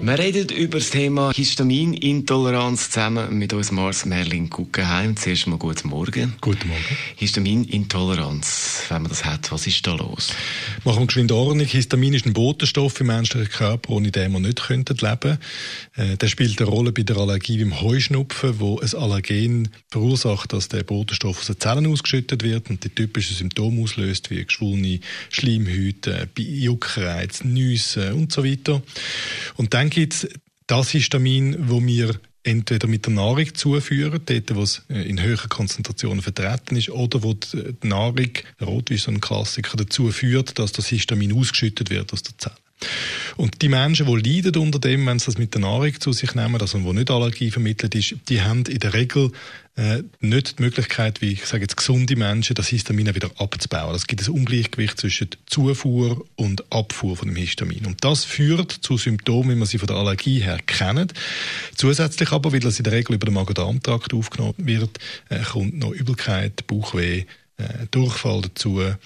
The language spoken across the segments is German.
Wir reden über das Thema Histaminintoleranz zusammen mit uns Mars Merlin Guggenheim. Zuerst mal guten Morgen. Guten Morgen. Histaminintoleranz, wenn man das hat, was ist da los? Machen wir geschwind Ordnung. Histamin ist ein Botenstoff im menschlichen Körper, ohne den wir nicht leben könnten. Äh, der spielt eine Rolle bei der Allergie wie im Heuschnupfen, wo ein Allergen verursacht, dass der Botenstoff aus den Zellen ausgeschüttet wird und die typischen Symptome auslöst, wie geschwollene Schleimhäute, Juckreiz, Nüsse und so weiter. Und dann gibt es das Histamin, wo wir entweder mit der Nahrung zuführen, dort wo es äh, in höheren Konzentrationen vertreten ist, oder wo die Nahrung, Rot wie so ein Klassiker, dazu führt, dass das Histamin ausgeschüttet wird aus der Zelle. Und die Menschen, die leiden unter dem, wenn sie das mit der Nahrung zu sich nehmen, also wo nicht Allergie vermittelt ist, die haben in der Regel äh, nicht die Möglichkeit, wie ich sage jetzt gesunde Menschen, das Histamin wieder abzubauen. Es gibt ein Ungleichgewicht zwischen Zufuhr und Abfuhr von dem Histamin. Und das führt zu Symptomen, wie man sie von der Allergie her kennt. Zusätzlich aber, weil das in der Regel über den Magen-Darm-Trakt aufgenommen wird, äh, kommt noch Übelkeit, Bauchweh, äh, Durchfall dazu, äh,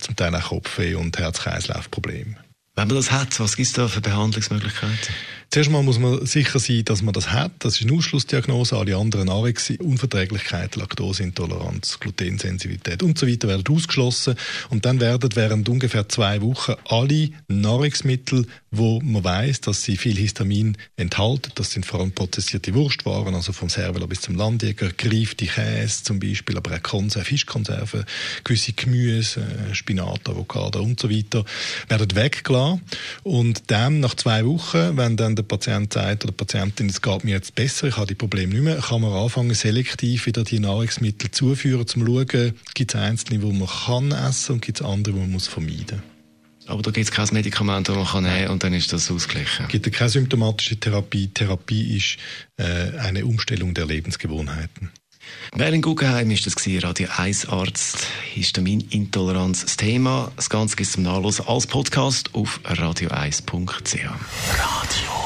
zum Teil auch Kopfweh und Herz-Kreislauf-Probleme. Wenn man das hat, was gibt es da für Behandlungsmöglichkeiten? Zuerst mal muss man sicher sein, dass man das hat. Das ist eine Ausschlussdiagnose. Alle anderen Nahrungsunverträglichkeiten, Laktoseintoleranz, Glutensensitivität und so weiter werden ausgeschlossen. Und dann werden während ungefähr zwei Wochen alle Nahrungsmittel, wo man weiß, dass sie viel Histamin enthalten, das sind vor allem prozessierte Wurstwaren, also vom Serveler bis zum Landjäger, gereifte Käse zum Beispiel, aber auch Konserven, Fischkonserven, gewisse Gemüse, äh, Spinat, Avocado und so weiter, werden weggelassen. Und dann nach zwei Wochen, wenn dann der Patient sagt oder die Patientin, es geht mir jetzt besser, ich habe die Probleme nicht mehr, kann man anfangen, selektiv wieder die Nahrungsmittel zuführen, um zu schauen, gibt es einzelne, die man kann essen und gibt es andere, die man muss vermeiden muss. Aber da gibt es kein Medikament, das man kann nehmen und dann ist das ausgeglichen. Es gibt keine symptomatische Therapie. Therapie ist äh, eine Umstellung der Lebensgewohnheiten. Merlin Guggenheim ist das Radio 1 Arzt, Histaminintoleranz das Thema. Das Ganze gibt es zum Nachlesen als Podcast auf radio1.ch. Radio